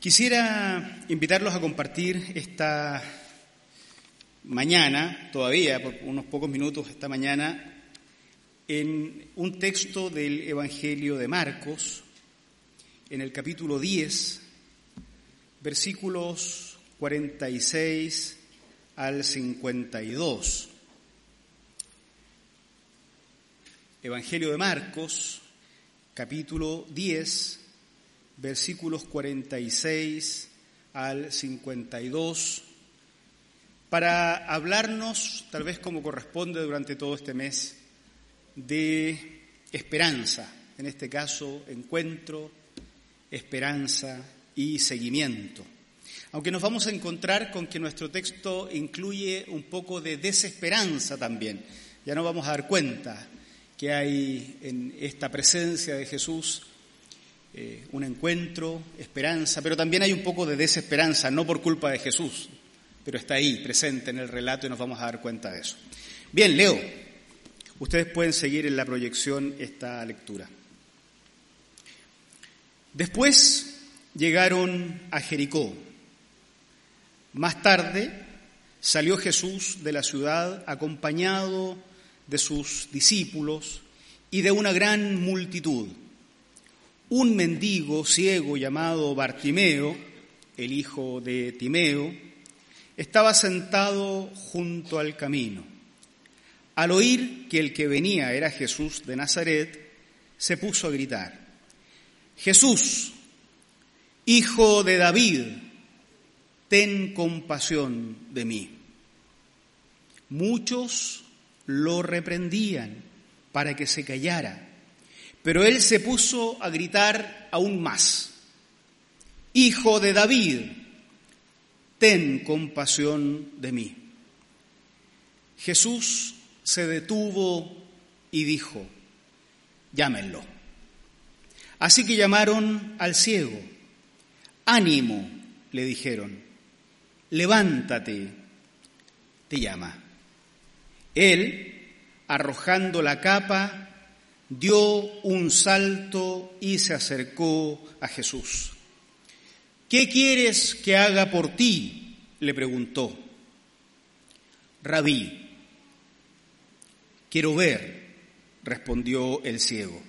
Quisiera invitarlos a compartir esta mañana, todavía por unos pocos minutos esta mañana, en un texto del Evangelio de Marcos, en el capítulo 10, versículos 46 al 52. Evangelio de Marcos, capítulo 10, versículos 46 al 52, para hablarnos, tal vez como corresponde durante todo este mes, de esperanza, en este caso encuentro, esperanza y seguimiento. Aunque nos vamos a encontrar con que nuestro texto incluye un poco de desesperanza también. Ya no vamos a dar cuenta que hay en esta presencia de Jesús eh, un encuentro, esperanza, pero también hay un poco de desesperanza, no por culpa de Jesús, pero está ahí, presente en el relato y nos vamos a dar cuenta de eso. Bien, Leo, ustedes pueden seguir en la proyección esta lectura. Después llegaron a Jericó. Más tarde salió Jesús de la ciudad acompañado de sus discípulos y de una gran multitud un mendigo ciego llamado Bartimeo, el hijo de Timeo, estaba sentado junto al camino. Al oír que el que venía era Jesús de Nazaret, se puso a gritar, Jesús, hijo de David, ten compasión de mí. Muchos lo reprendían para que se callara pero él se puso a gritar aún más, Hijo de David, ten compasión de mí. Jesús se detuvo y dijo, llámenlo. Así que llamaron al ciego. Ánimo, le dijeron, levántate, te llama. Él, arrojando la capa, dio un salto y se acercó a Jesús. ¿Qué quieres que haga por ti? le preguntó. Rabí, quiero ver, respondió el ciego.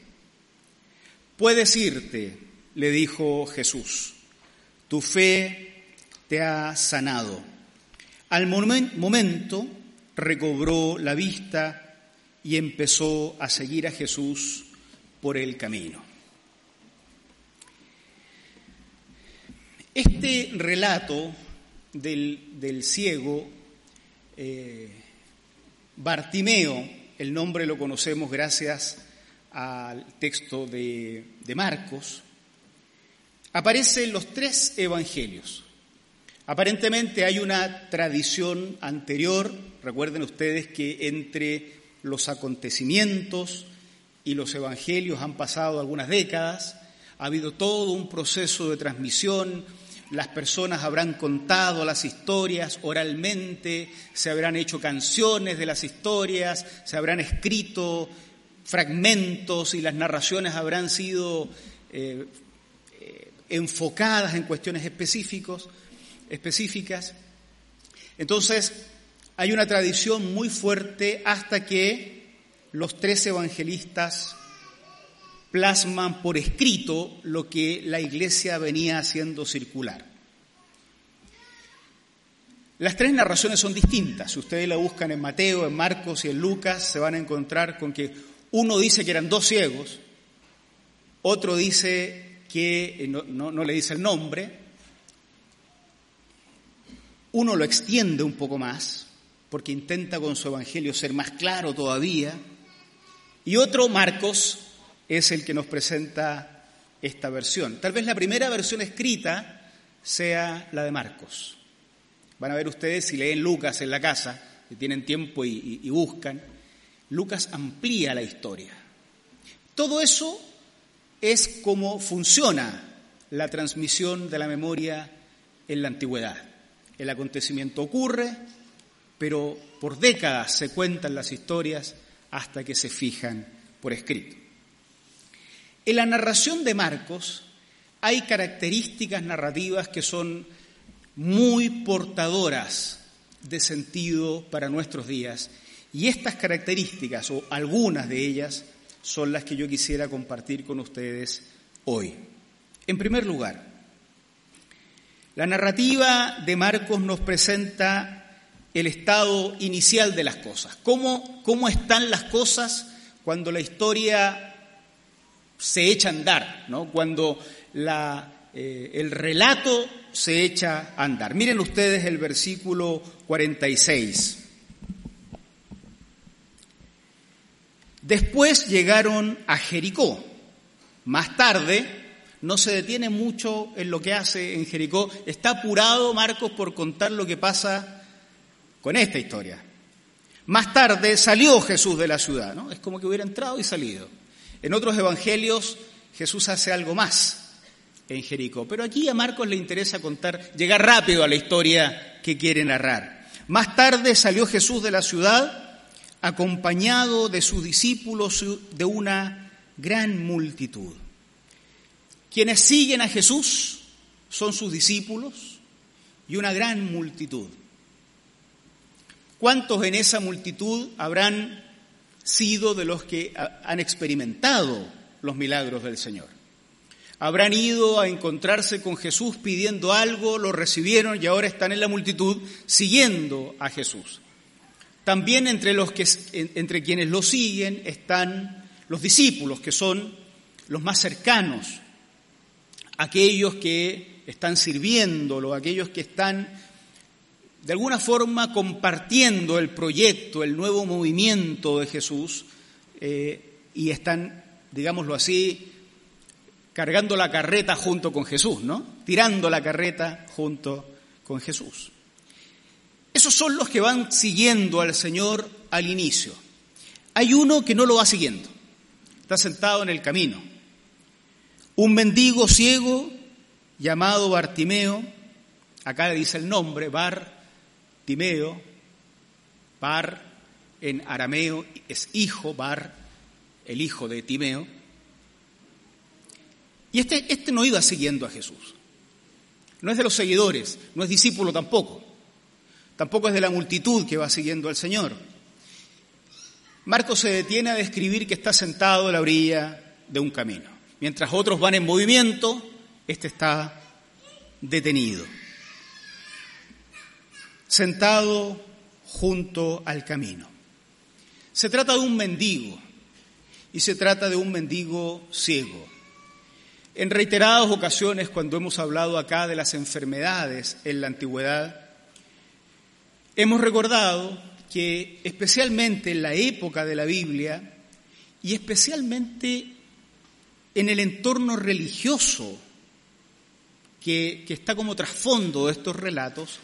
Puedes irte, le dijo Jesús, tu fe te ha sanado. Al momento recobró la vista y empezó a seguir a Jesús por el camino. Este relato del, ciego, eh, Bartimeo, el nombre lo conocemos gracias al texto de, de Marcos, aparece en los tres evangelios. Aparentemente hay una tradición anterior, recuerden ustedes que entre los acontecimientos y los evangelios han pasado algunas décadas, ha habido todo un proceso de transmisión, las personas habrán contado las historias oralmente, se habrán hecho canciones de las historias, se habrán escrito fragmentos y las narraciones habrán sido eh, eh, enfocadas en cuestiones específicos, específicas. Entonces, hay una tradición muy fuerte hasta que los tres evangelistas plasman por escrito lo que la iglesia venía haciendo circular. Las tres narraciones son distintas. Si ustedes la buscan en Mateo, en Marcos y en Lucas, se van a encontrar con que uno dice que eran dos ciegos, otro dice que no, no le dice el nombre, uno lo extiende un poco más, porque intenta con su evangelio ser más claro todavía. Y otro, Marcos, es el que nos presenta esta versión. Tal vez la primera versión escrita sea la de Marcos. Van a ver ustedes si leen Lucas en la casa, si tienen tiempo y, buscan, Lucas amplía la historia. Todo eso es como funciona la transmisión de la memoria en la antigüedad. El acontecimiento ocurre, pero por décadas se cuentan las historias hasta que se fijan por escrito. En la narración de Marcos hay características narrativas que son muy portadoras de sentido para nuestros días y estas características, o algunas de ellas, son las que yo quisiera compartir con ustedes hoy. En primer lugar, la narrativa de Marcos nos presenta el estado inicial de las cosas, cómo, cómo están las cosas cuando la historia se echa a andar, ¿no? cuando eh, el relato se echa a andar. Miren ustedes el versículo 46. Después llegaron a Jericó. Más tarde, no se detiene mucho en lo que hace en Jericó. Está apurado Marcos por contar lo que pasa con esta historia. Más tarde salió Jesús de la ciudad, ¿no? Es como que hubiera entrado y salido. En otros evangelios Jesús hace algo más en Jericó, pero aquí a Marcos le interesa contar, llegar rápido a la historia que quiere narrar. Más tarde salió Jesús de la ciudad acompañado de sus discípulos de una gran multitud. Quienes siguen a Jesús son sus discípulos y una gran multitud. ¿Cuántos en esa multitud habrán sido de los que han experimentado los milagros del Señor? Habrán ido a encontrarse con Jesús pidiendo algo, lo recibieron y ahora están en la multitud siguiendo a Jesús. También entre, los que, entre quienes lo siguen están los discípulos, que son los más cercanos, aquellos que están sirviéndolo, aquellos que están de alguna forma compartiendo el proyecto, el nuevo movimiento de Jesús eh, y están, digámoslo así, cargando la carreta junto con Jesús, ¿no? Tirando la carreta junto con Jesús. Esos son los que van siguiendo al Señor al inicio. Hay uno que no lo va siguiendo. Está sentado en el camino. Un mendigo ciego llamado Bartimeo, acá le dice el nombre, Bar Timeo, Bar en arameo es hijo, Bar, el hijo de Timeo. Y este, este no iba siguiendo a Jesús. No es de los seguidores, no es discípulo tampoco. Tampoco es de la multitud que va siguiendo al Señor. Marcos se detiene a describir que está sentado a la orilla de un camino. Mientras otros van en movimiento, este está detenido. Sentado junto al camino. Se trata de un mendigo y se trata de un mendigo ciego. En reiteradas ocasiones, cuando hemos hablado acá de las enfermedades en la antigüedad, Hemos recordado que especialmente en la época de la Biblia y especialmente en el entorno religioso que, está como trasfondo de estos relatos,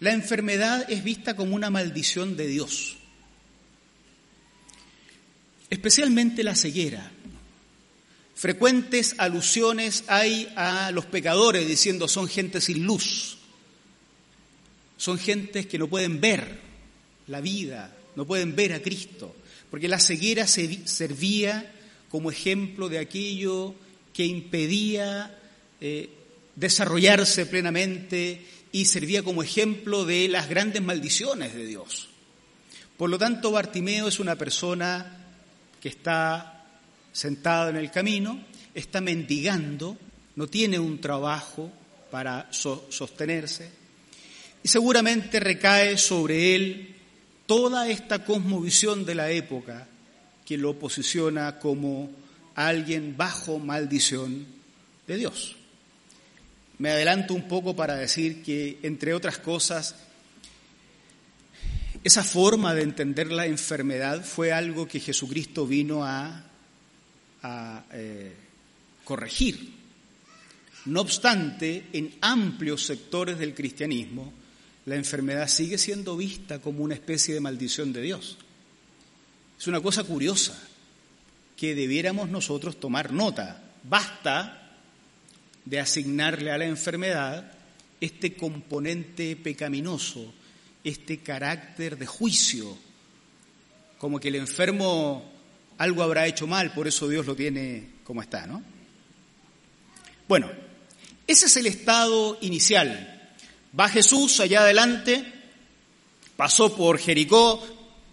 la enfermedad es vista como una maldición de Dios. Especialmente la ceguera. Frecuentes alusiones hay a los pecadores diciendo son gente sin luz son gentes que no pueden ver la vida, no pueden ver a Cristo, porque la ceguera servía como ejemplo de aquello que impedía eh, desarrollarse plenamente y servía como ejemplo de las grandes maldiciones de Dios. Por lo tanto, Bartimeo es una persona que está sentada en el camino, está mendigando, no tiene un trabajo para sostenerse, y seguramente recae sobre él toda esta cosmovisión de la época que lo posiciona como alguien bajo maldición de Dios. Me adelanto un poco para decir que, entre otras cosas, esa forma de entender la enfermedad fue algo que Jesucristo vino a, eh, corregir. No obstante, en amplios sectores del cristianismo, la enfermedad sigue siendo vista como una especie de maldición de Dios. Es una cosa curiosa que debiéramos nosotros tomar nota. Basta de asignarle a la enfermedad este componente pecaminoso, este carácter de juicio, como que el enfermo algo habrá hecho mal, por eso Dios lo tiene como está, ¿no? Bueno, ese es el estado inicial. Va Jesús allá adelante, pasó por Jericó,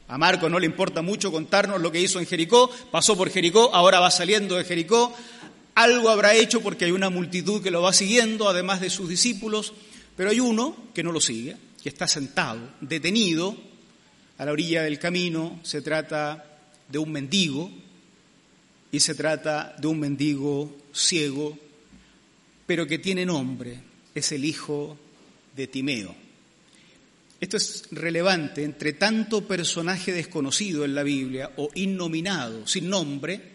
a Marco no le importa mucho contarnos lo que hizo en Jericó, pasó por Jericó, ahora va saliendo de Jericó, algo habrá hecho porque hay una multitud que lo va siguiendo, además de sus discípulos, pero hay uno que no lo sigue, que está sentado, detenido, a la orilla del camino, se trata de un mendigo, y se trata de un mendigo ciego, pero que tiene nombre, es el hijo de Timeo. Esto es relevante entre tanto personaje desconocido en la Biblia o innominado, sin nombre.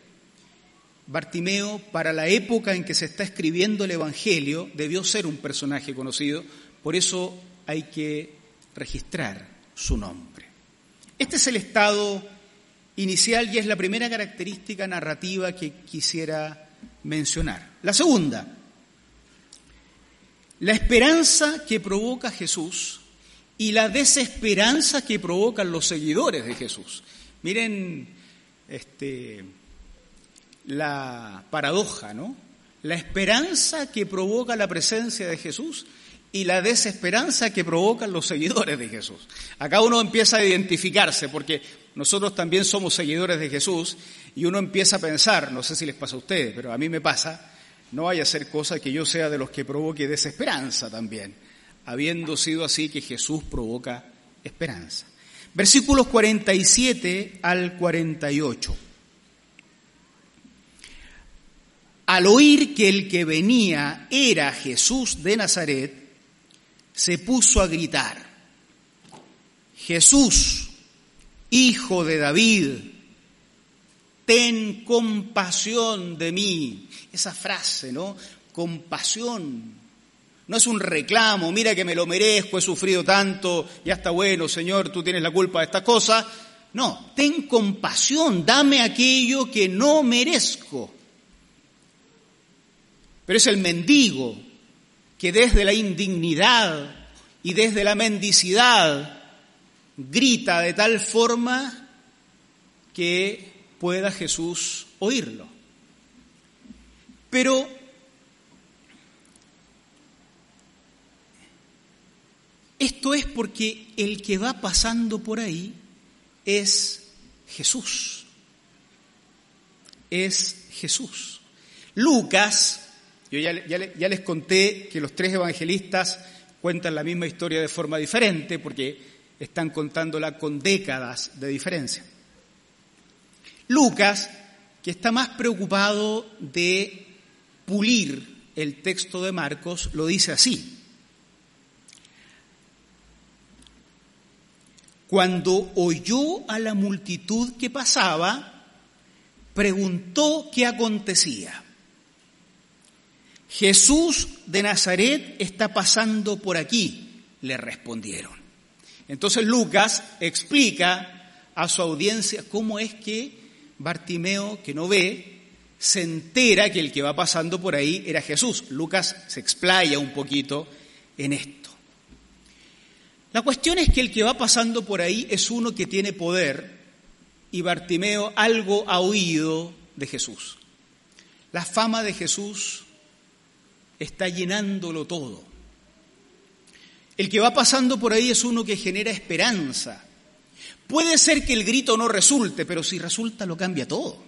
Bartimeo, para la época en que se está escribiendo el Evangelio, debió ser un personaje conocido, por eso hay que registrar su nombre. Este es el estado inicial y es la primera característica narrativa que quisiera mencionar. La segunda, la esperanza que provoca Jesús y la desesperanza que provocan los seguidores de Jesús. Miren este, la paradoja, ¿no? La esperanza que provoca la presencia de Jesús y la desesperanza que provocan los seguidores de Jesús. Acá uno empieza a identificarse porque nosotros también somos seguidores de Jesús y uno empieza a pensar, no sé si les pasa a ustedes, pero a mí me pasa, no vaya a ser cosa que yo sea de los que provoque desesperanza también habiendo sido así que Jesús provoca esperanza. Versículos 47 al 48. Al oír que el que venía era Jesús de Nazaret, se puso a gritar, Jesús, hijo de David, ten compasión de mí. Esa frase, ¿no? Compasión, no es un reclamo, mira que me lo merezco, he sufrido tanto, ya está bueno, Señor, tú tienes la culpa de esta cosa. No, ten compasión, dame aquello que no merezco. Pero es el mendigo que desde la indignidad y desde la mendicidad grita de tal forma que pueda Jesús oírlo. Pero Esto es porque el que va pasando por ahí es Jesús. Es Jesús. Lucas, yo ya, les conté que los tres evangelistas cuentan la misma historia de forma diferente porque están contándola con décadas de diferencia. Lucas, que está más preocupado de pulir el texto de Marcos, lo dice así. Cuando oyó a la multitud que pasaba, preguntó qué acontecía. Jesús de Nazaret está pasando por aquí, le respondieron. Entonces Lucas explica a su audiencia cómo es que Bartimeo, que no ve, se entera que el que va pasando por ahí era Jesús. Lucas se explaya un poquito en esto. La cuestión es que el que va pasando por ahí es uno que tiene poder y Bartimeo algo ha oído de Jesús. La fama de Jesús está llenándolo todo. El que va pasando por ahí es uno que genera esperanza. Puede ser que el grito no resulte, pero si resulta lo cambia todo.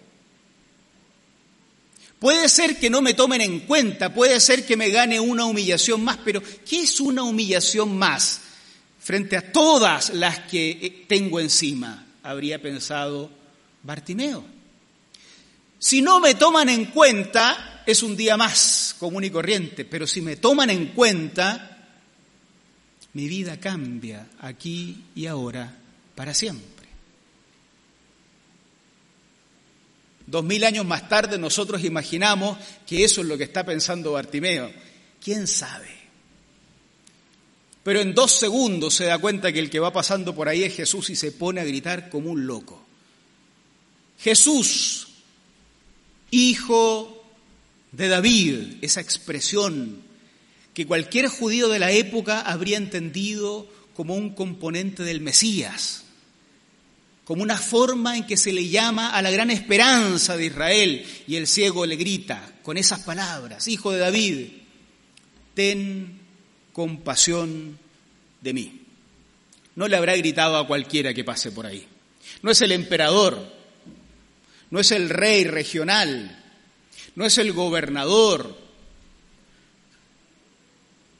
Puede ser que no me tomen en cuenta, puede ser que me gane una humillación más, pero ¿qué es una humillación más? frente a todas las que eh, tengo encima, habría pensado Bartimeo. Si no me toman en cuenta, es un día más común y corriente, pero si me toman en cuenta, mi vida cambia aquí y ahora para siempre. Dos mil años más tarde nosotros imaginamos que eso es lo que está pensando Bartimeo. ¿Quién sabe? Pero en dos segundos se da cuenta que el que va pasando por ahí es Jesús y se pone a gritar como un loco. Jesús, hijo de David, esa expresión que cualquier judío de la época habría entendido como un componente del Mesías como una forma en que se le llama a la gran esperanza de Israel. Y el ciego le grita con esas palabras, Hijo de David, ten compasión de mí. No le habrá gritado a cualquiera que pase por ahí. No es el emperador, no es el rey regional, no es el gobernador.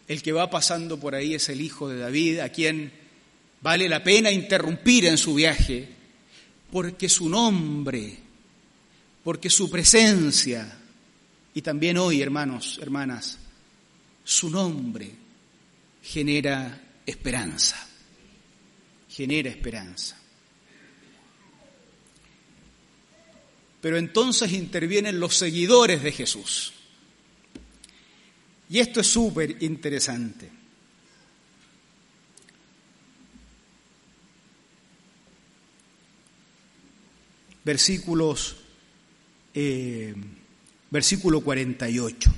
El que va pasando por ahí es el Hijo de David, a quien vale la pena interrumpir en su viaje porque su nombre, porque su presencia, y también hoy, hermanos, hermanas, su nombre genera esperanza, genera esperanza. Pero entonces intervienen los seguidores de Jesús. Y esto es súper interesante. versículos, eh, versículo 48.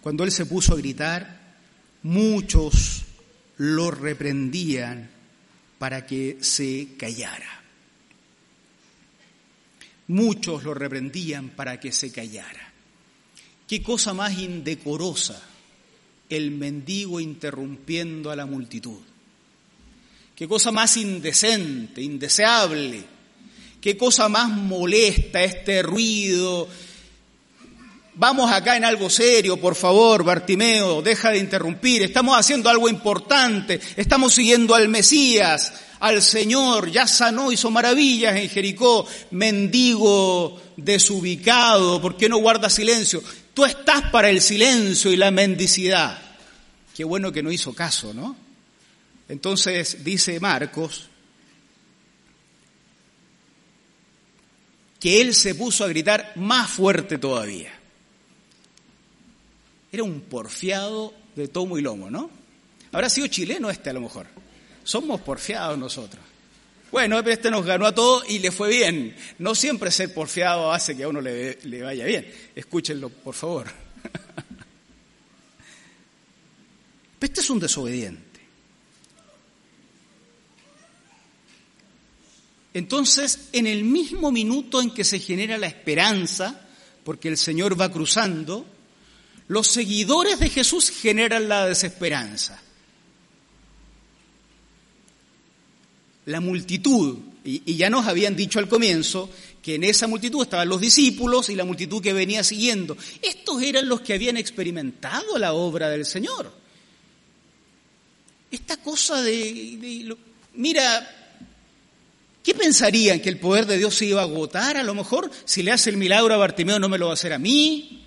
Cuando él se puso a gritar, muchos lo reprendían para que se callara. Muchos lo reprendían para que se callara. Qué cosa más indecorosa el mendigo interrumpiendo a la multitud. Qué cosa más indecente, indeseable. Qué cosa más molesta este ruido. Vamos acá en algo serio, por favor, Bartimeo, deja de interrumpir. Estamos haciendo algo importante. Estamos siguiendo al Mesías, al Señor. Ya sanó, hizo maravillas en Jericó. Mendigo desubicado, ¿por qué no guarda silencio? Tú estás para el silencio y la mendicidad. Qué bueno que no hizo caso, ¿no? Entonces dice Marcos que él se puso a gritar más fuerte todavía. Era un porfiado de tomo y lomo, ¿no? Habrá sido chileno este a lo mejor. Somos porfiados nosotros. Bueno, este nos ganó a todos y le fue bien. No siempre ser porfiado hace que a uno le, le vaya bien. Escúchenlo, por favor. Este es un desobediente. Entonces, en el mismo minuto en que se genera la esperanza, porque el Señor va cruzando, los seguidores de Jesús generan la desesperanza. La multitud, y, ya nos habían dicho al comienzo que en esa multitud estaban los discípulos y la multitud que venía siguiendo. Estos eran los que habían experimentado la obra del Señor. Esta cosa de, mira, ¿Qué pensarían? ¿Que el poder de Dios se iba a agotar? A lo mejor, si le hace el milagro a Bartimeo, no me lo va a hacer a mí.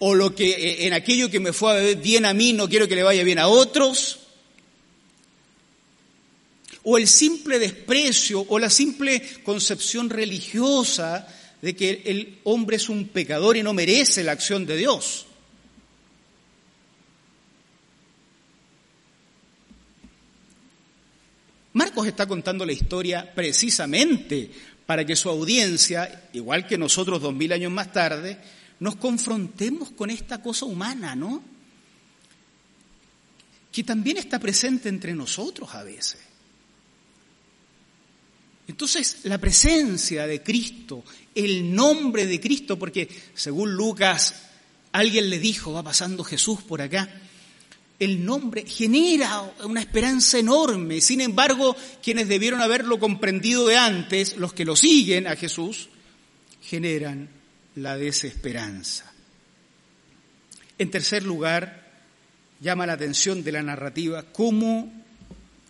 O lo que eh, en aquello que me fue bien a mí, no quiero que le vaya bien a otros. O el simple desprecio o la simple concepción religiosa de que el hombre es un pecador y no merece la acción de Dios. Marcos está contando la historia precisamente para que su audiencia, igual que nosotros dos mil años más tarde, nos confrontemos con esta cosa humana, ¿no? Que también está presente entre nosotros a veces. Entonces, la presencia de Cristo, el nombre de Cristo, porque según Lucas, alguien le dijo, va pasando Jesús por acá, el nombre genera una esperanza enorme. Sin embargo, quienes debieron haberlo comprendido de antes, los que lo siguen a Jesús, generan la desesperanza. En tercer lugar, llama la atención de la narrativa cómo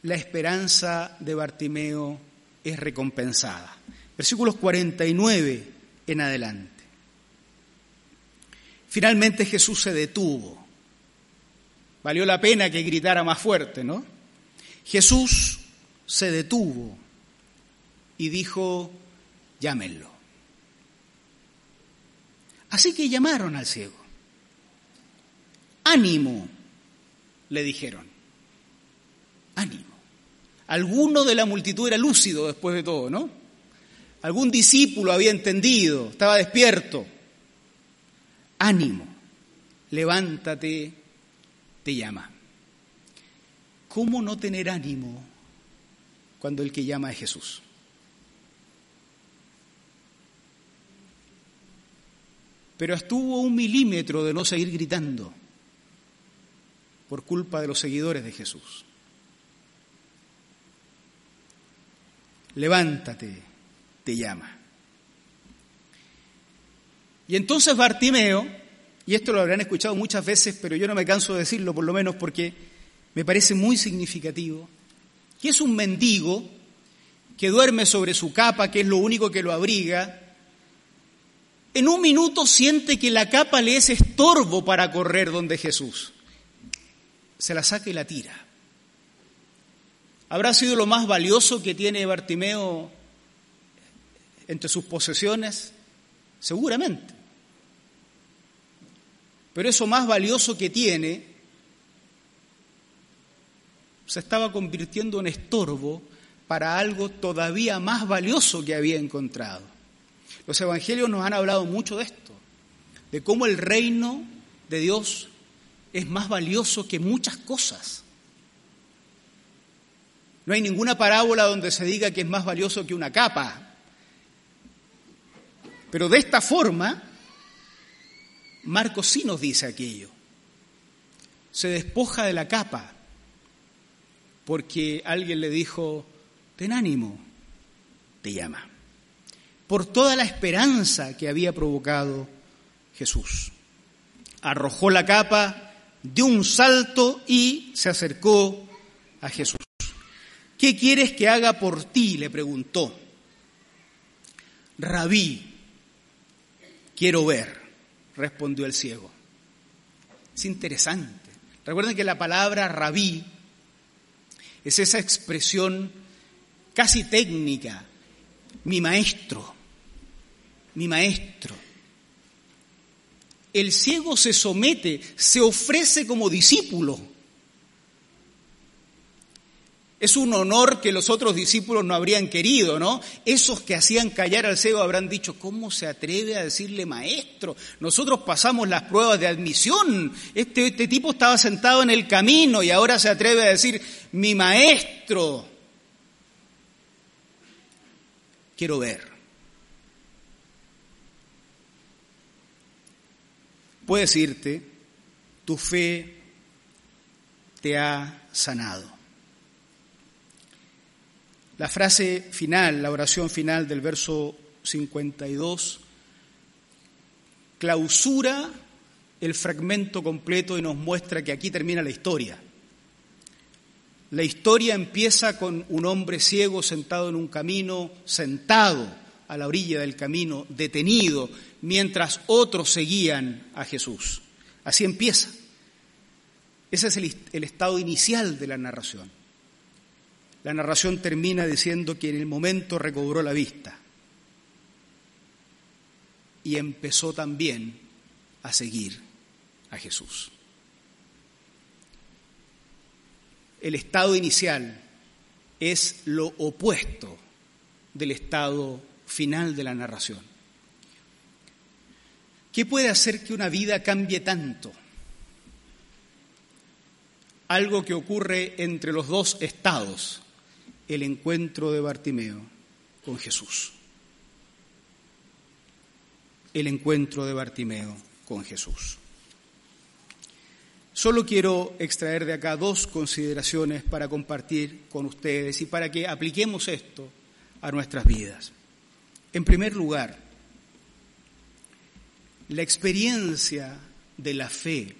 la esperanza de Bartimeo es recompensada. Versículos 49 en adelante. Finalmente Jesús se detuvo Valió la pena que gritara más fuerte, ¿no? Jesús se detuvo y dijo, llámenlo. Así que llamaron al ciego. Ánimo, le dijeron. Ánimo. Alguno de la multitud era lúcido después de todo, ¿no? Algún discípulo había entendido, estaba despierto. Ánimo, levántate, te llama. ¿Cómo no tener ánimo cuando el que llama es Jesús? Pero estuvo un milímetro de no seguir gritando por culpa de los seguidores de Jesús. Levántate, te llama. Y entonces Bartimeo, y esto lo habrán escuchado muchas veces, pero yo no me canso de decirlo por lo menos porque me parece muy significativo, que es un mendigo que duerme sobre su capa, que es lo único que lo abriga, en un minuto siente que la capa le es estorbo para correr donde Jesús. Se la saca y la tira. ¿Habrá sido lo más valioso que tiene Bartimeo entre sus posesiones? Seguramente. Pero eso más valioso que tiene se estaba convirtiendo en estorbo para algo todavía más valioso que había encontrado. Los evangelios nos han hablado mucho de esto, de cómo el reino de Dios es más valioso que muchas cosas. No hay ninguna parábola donde se diga que es más valioso que una capa. Pero de esta forma, Marcos sí nos dice aquello. Se despoja de la capa porque alguien le dijo, ten ánimo, te llama. Por toda la esperanza que había provocado Jesús. Arrojó la capa, dio un salto y se acercó a Jesús. ¿Qué quieres que haga por ti? le preguntó. Rabí, quiero ver, respondió el ciego. Es interesante. Recuerden que la palabra rabí es esa expresión casi técnica, mi maestro, mi maestro. El ciego se somete, se ofrece como discípulo. Es un honor que los otros discípulos no habrían querido, ¿no? Esos que hacían callar al ciego habrán dicho, ¿cómo se atreve a decirle maestro? Nosotros pasamos las pruebas de admisión. Este, este tipo estaba sentado en el camino y ahora se atreve a decir, mi maestro. Quiero ver. Puedes irte, tu fe te ha sanado. La frase final, la oración final del verso 52, clausura el fragmento completo y nos muestra que aquí termina la historia. La historia empieza con un hombre ciego sentado en un camino, sentado a la orilla del camino, detenido, mientras otros seguían a Jesús. Así empieza. Ese es el, estado inicial de la narración. La narración termina diciendo que en el momento recobró la vista y empezó también a seguir a Jesús. El estado inicial es lo opuesto del estado final de la narración. ¿Qué puede hacer que una vida cambie tanto? Algo que ocurre entre los dos estados, el encuentro de Bartimeo con Jesús. El encuentro de Bartimeo con Jesús. Solo quiero extraer de acá dos consideraciones para compartir con ustedes y para que apliquemos esto a nuestras vidas. En primer lugar, la experiencia de la fe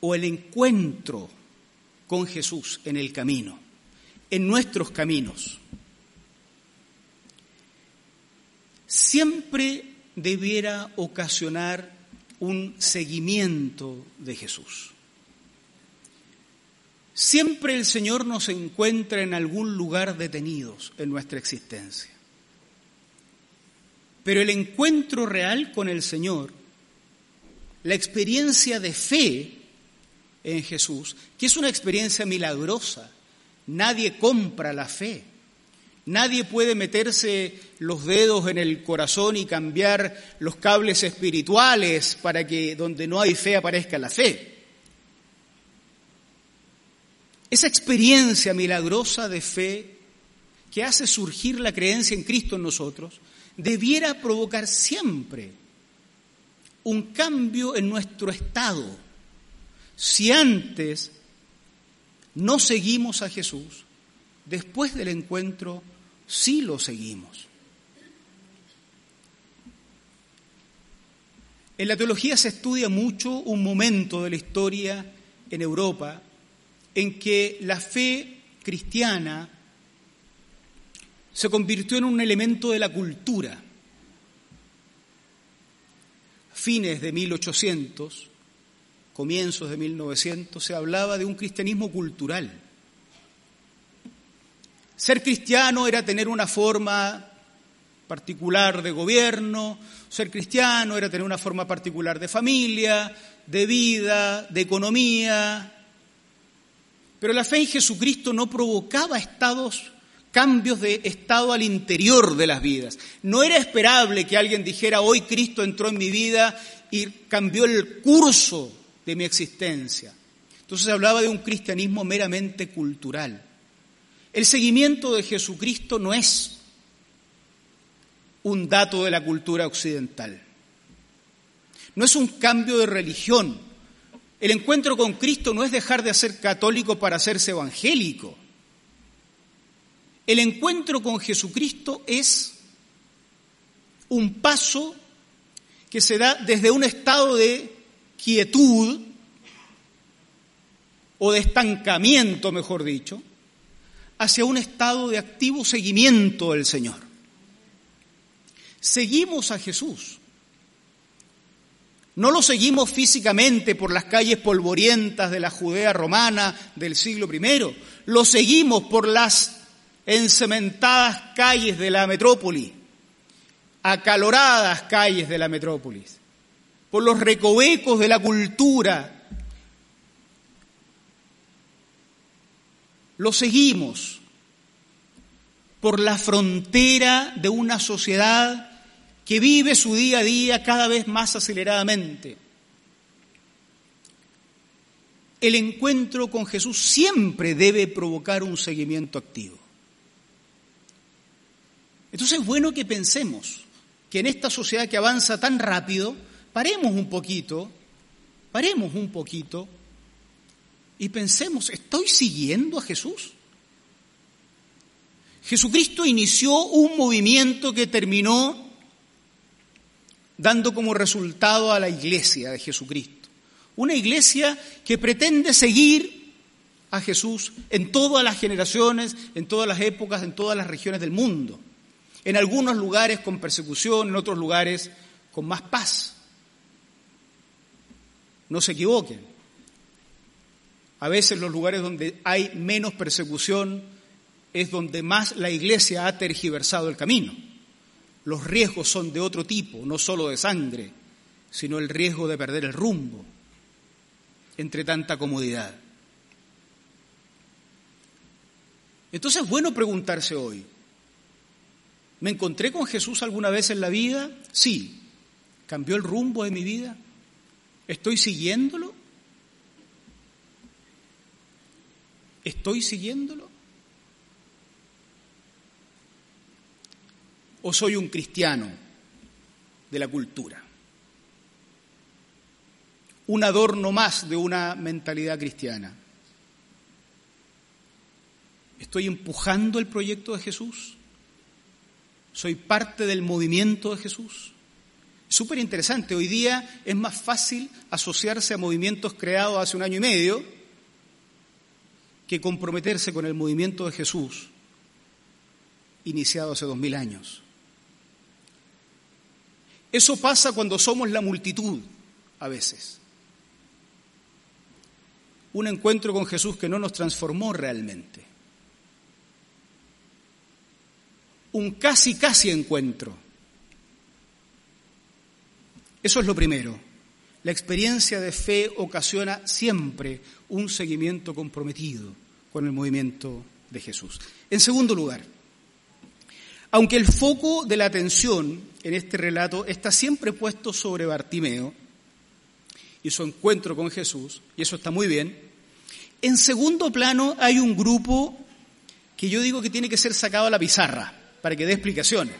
o el encuentro con Jesús en el camino en nuestros caminos. Siempre debiera ocasionar un seguimiento de Jesús. Siempre el Señor nos encuentra en algún lugar detenidos en nuestra existencia. Pero el encuentro real con el Señor, la experiencia de fe en Jesús, que es una experiencia milagrosa, nadie compra la fe. Nadie puede meterse los dedos en el corazón y cambiar los cables espirituales para que donde no hay fe aparezca la fe. Esa experiencia milagrosa de fe que hace surgir la creencia en Cristo en nosotros debiera provocar siempre un cambio en nuestro estado. Si antes no seguimos a Jesús, después del encuentro sí lo seguimos. En la teología se estudia mucho un momento de la historia en Europa en que la fe cristiana se convirtió en un elemento de la cultura. Fines de 1800, comienzos de 1900, se hablaba de un cristianismo cultural ser cristiano era tener una forma particular de gobierno, ser cristiano era tener una forma particular de familia, de vida, de economía. Pero la fe en Jesucristo no provocaba estados, cambios de estado al interior de las vidas. No era esperable que alguien dijera, hoy Cristo entró en mi vida y cambió el curso de mi existencia. Entonces hablaba de un cristianismo meramente cultural. El seguimiento de Jesucristo no es un dato de la cultura occidental. No es un cambio de religión. El encuentro con Cristo no es dejar de ser católico para hacerse evangélico. El encuentro con Jesucristo es un paso que se da desde un estado de quietud o de estancamiento, mejor dicho, hacia un estado de activo seguimiento del Señor. Seguimos a Jesús. No lo seguimos físicamente por las calles polvorientas de la Judea romana del siglo I, lo seguimos por las encementadas calles de la metrópoli, acaloradas calles de la metrópolis, por los recovecos de la cultura Lo seguimos por la frontera de una sociedad que vive su día a día cada vez más aceleradamente. El encuentro con Jesús siempre debe provocar un seguimiento activo. Entonces es bueno que pensemos que en esta sociedad que avanza tan rápido, paremos un poquito, paremos un poquito y pensemos, ¿estoy siguiendo a Jesús? Jesucristo inició un movimiento que terminó dando como resultado a la iglesia de Jesucristo. Una iglesia que pretende seguir a Jesús en todas las generaciones, en todas las épocas, en todas las regiones del mundo. En algunos lugares con persecución, en otros lugares con más paz. No se equivoquen. A veces los lugares donde hay menos persecución es donde más la iglesia ha tergiversado el camino. Los riesgos son de otro tipo, no solo de sangre, sino el riesgo de perder el rumbo entre tanta comodidad. Entonces es bueno preguntarse hoy, ¿me encontré con Jesús alguna vez en la vida? Sí. ¿Cambió el rumbo de mi vida? ¿Estoy siguiéndolo? ¿Estoy siguiéndolo? ¿O soy un cristiano de la cultura? Un adorno más de una mentalidad cristiana. ¿Estoy empujando el proyecto de Jesús? ¿Soy parte del movimiento de Jesús? Súper interesante. Hoy día es más fácil asociarse a movimientos creados hace un año y medio que comprometerse con el movimiento de Jesús iniciado hace dos mil años. Eso pasa cuando somos la multitud a veces. Un encuentro con Jesús que no nos transformó realmente. Un casi casi encuentro Eso es lo primero. La experiencia de fe ocasiona siempre un seguimiento comprometido con el movimiento de Jesús. En segundo lugar, aunque el foco de la atención en este relato está siempre puesto sobre Bartimeo y su encuentro con Jesús, y eso está muy bien, en segundo plano hay un grupo que yo digo que tiene que ser sacado a la pizarra para que dé explicaciones.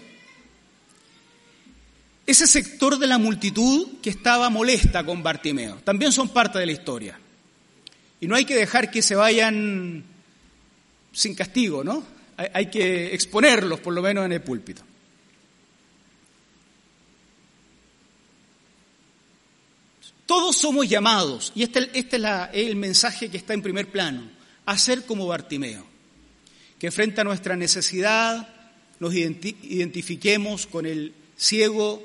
Ese sector de la multitud que estaba molesta con Bartimeo, también son parte de la historia. Y no hay que dejar que se vayan sin castigo, ¿no? Hay que exponerlos, por lo menos en el púlpito. Todos somos llamados, y este, este es el mensaje que está en primer plano, a ser como Bartimeo, que frente a nuestra necesidad nos identifiquemos con el ciego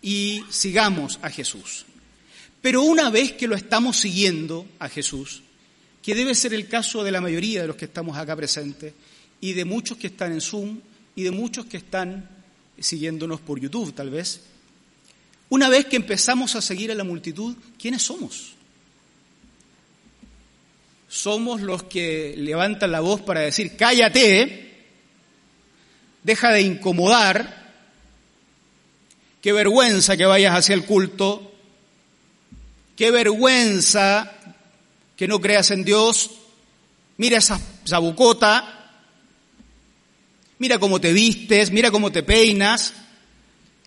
y sigamos a Jesús. Pero una vez que lo estamos siguiendo a Jesús, que debe ser el caso de la mayoría de los que estamos acá presentes y de muchos que están en Zoom y de muchos que están siguiéndonos por YouTube tal vez, una vez que empezamos a seguir a la multitud, ¿quiénes somos? Somos los que levantan la voz para decir, cállate, deja de incomodar, qué vergüenza que vayas hacia el culto, qué vergüenza que no creas en Dios, mira esa, esa mira cómo te vistes, mira cómo te peinas,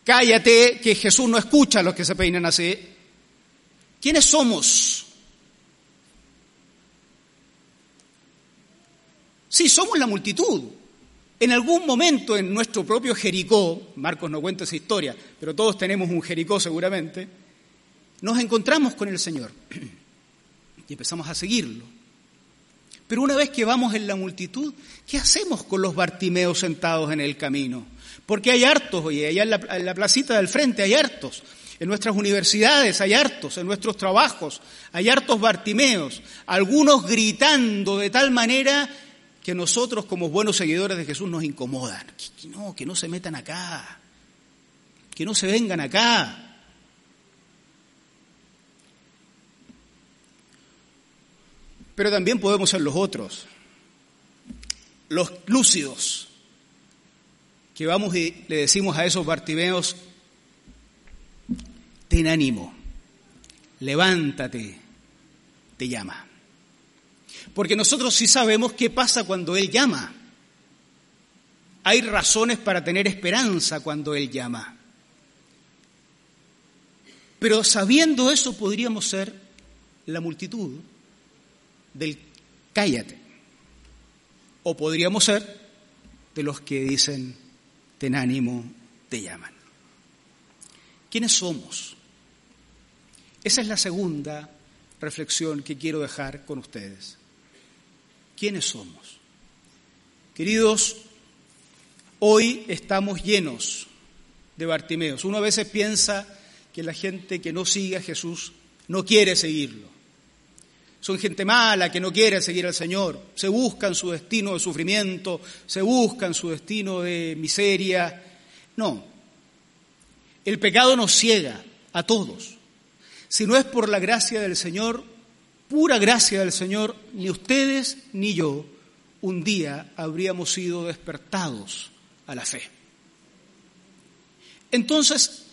Cállate, que Jesús no escucha a los que se peinan así. ¿Quiénes somos? Sí, somos la multitud. En algún momento en nuestro propio Jericó, Marcos no cuenta esa historia, pero todos tenemos un Jericó seguramente, nos encontramos con el Señor y empezamos a seguirlo. Pero una vez que vamos en la multitud, ¿qué hacemos con los bartimeos sentados en el camino? Porque hay hartos, oye, allá en la, placita del frente hay hartos. En nuestras universidades hay hartos, en nuestros trabajos hay hartos bartimeos, algunos gritando de tal manera que nosotros como buenos seguidores de Jesús nos incomodan. Que, no, que no se metan acá, que no se vengan acá. Pero también podemos ser los otros, los lúcidos, que vamos y le decimos a esos bartimeos, ten ánimo, levántate, te llama. Porque nosotros sí sabemos qué pasa cuando Él llama. Hay razones para tener esperanza cuando Él llama. Pero sabiendo eso podríamos ser la multitud del cállate. O podríamos ser de los que dicen ten ánimo, te llaman. ¿Quiénes somos? Esa es la segunda reflexión que quiero dejar con ustedes. ¿Quiénes somos? Queridos, hoy estamos llenos de Bartimeos. Uno a veces piensa que la gente que no sigue a Jesús no quiere seguirlo. Son gente mala que no quiere seguir al Señor. Se buscan su destino de sufrimiento, se buscan su destino de miseria. No. El pecado nos ciega a todos. Si no es por la gracia del Señor, pura gracia del Señor, ni ustedes ni yo un día habríamos sido despertados a la fe. Entonces,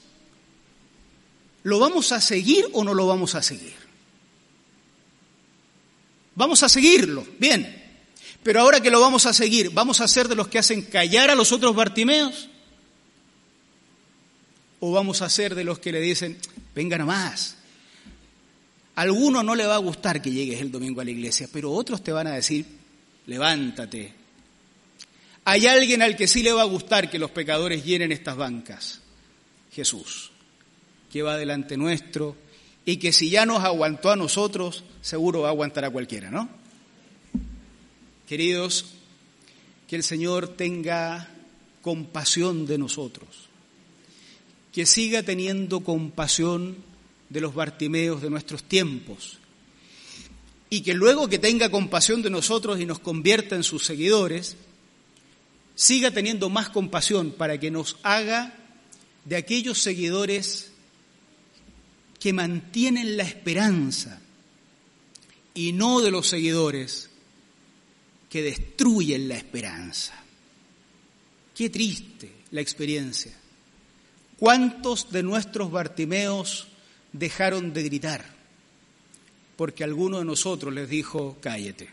¿lo vamos a seguir o no lo vamos a seguir? Vamos a seguirlo, bien. Pero ahora que lo vamos a seguir, ¿vamos a ser de los que hacen callar a los otros Bartimeos? ¿O vamos a ser de los que le dicen, venga nomás? Alguno no le va a gustar que llegues el domingo a la iglesia, pero otros te van a decir, levántate. Hay alguien al que sí le va a gustar que los pecadores llenen estas bancas. Jesús, que va delante nuestro y que si ya nos aguantó a nosotros, seguro va a aguantar a cualquiera, ¿no? Queridos, que el Señor tenga compasión de nosotros, que siga teniendo compasión de los Bartimeos de nuestros tiempos, y que luego que tenga compasión de nosotros y nos convierta en sus seguidores, siga teniendo más compasión para que nos haga de aquellos seguidores que mantienen la esperanza y no de los seguidores que destruyen la esperanza. Qué triste la experiencia. ¿Cuántos de nuestros Bartimeos dejaron de gritar? Porque alguno de nosotros les dijo, cállate.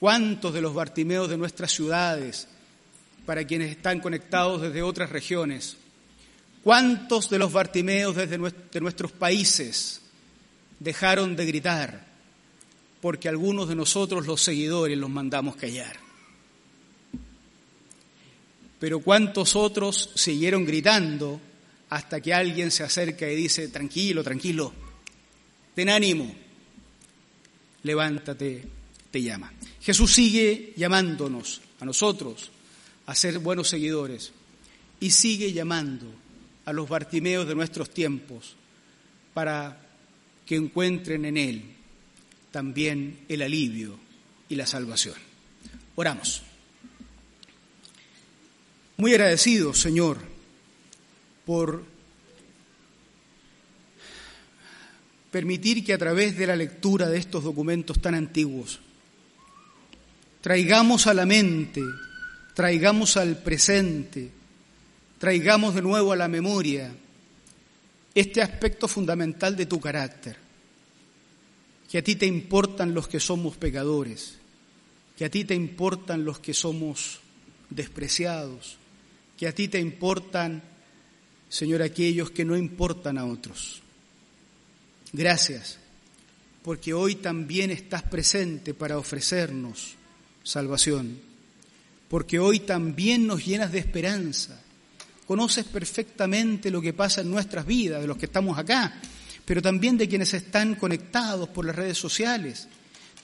¿Cuántos de los Bartimeos de nuestras ciudades, para quienes están conectados desde otras regiones, cuántos de los Bartimeos desde de nuestros países dejaron de gritar? Porque algunos de nosotros, los seguidores, los mandamos callar pero cuántos otros siguieron gritando hasta que alguien se acerca y dice, tranquilo, tranquilo, ten ánimo, levántate, te llama. Jesús sigue llamándonos a nosotros a ser buenos seguidores y sigue llamando a los Bartimeos de nuestros tiempos para que encuentren en Él también el alivio y la salvación. Oramos. Muy agradecido, Señor, por permitir que a través de la lectura de estos documentos tan antiguos traigamos a la mente, traigamos al presente, traigamos de nuevo a la memoria este aspecto fundamental de tu carácter, que a ti te importan los que somos pecadores, que a ti te importan los que somos despreciados, que a ti te importan, Señor, aquellos que no importan a otros. Gracias, porque hoy también estás presente para ofrecernos salvación, porque hoy también nos llenas de esperanza. Conoces perfectamente lo que pasa en nuestras vidas, de los que estamos acá, pero también de quienes están conectados por las redes sociales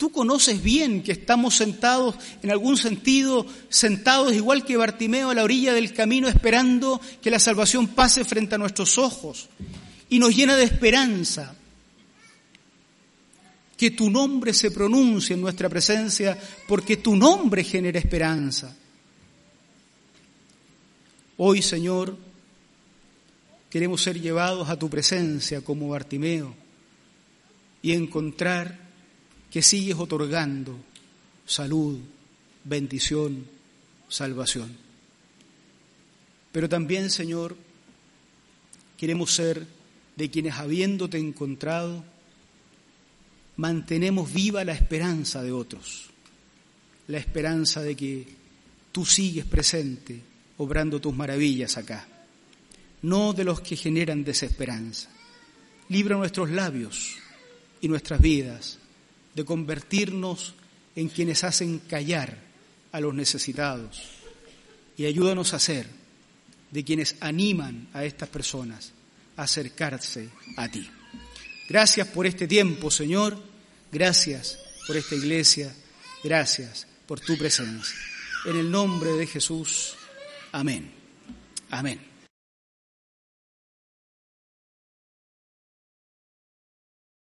Tú conoces bien que estamos sentados, en algún sentido, sentados igual que Bartimeo a la orilla del camino esperando que la salvación pase frente a nuestros ojos y nos llena de esperanza. Que tu nombre se pronuncie en nuestra presencia porque tu nombre genera esperanza. Hoy, Señor, queremos ser llevados a tu presencia como Bartimeo y encontrar que sigues otorgando salud, bendición, salvación. Pero también, Señor, queremos ser de quienes habiéndote encontrado, mantenemos viva la esperanza de otros, la esperanza de que tú sigues presente, obrando tus maravillas acá, no de los que generan desesperanza. Libra nuestros labios y nuestras vidas de convertirnos en quienes hacen callar a los necesitados y ayúdanos a ser de quienes animan a estas personas a acercarse a ti. Gracias por este tiempo, Señor. Gracias por esta iglesia. Gracias por tu presencia. En el nombre de Jesús. Amén. Amén.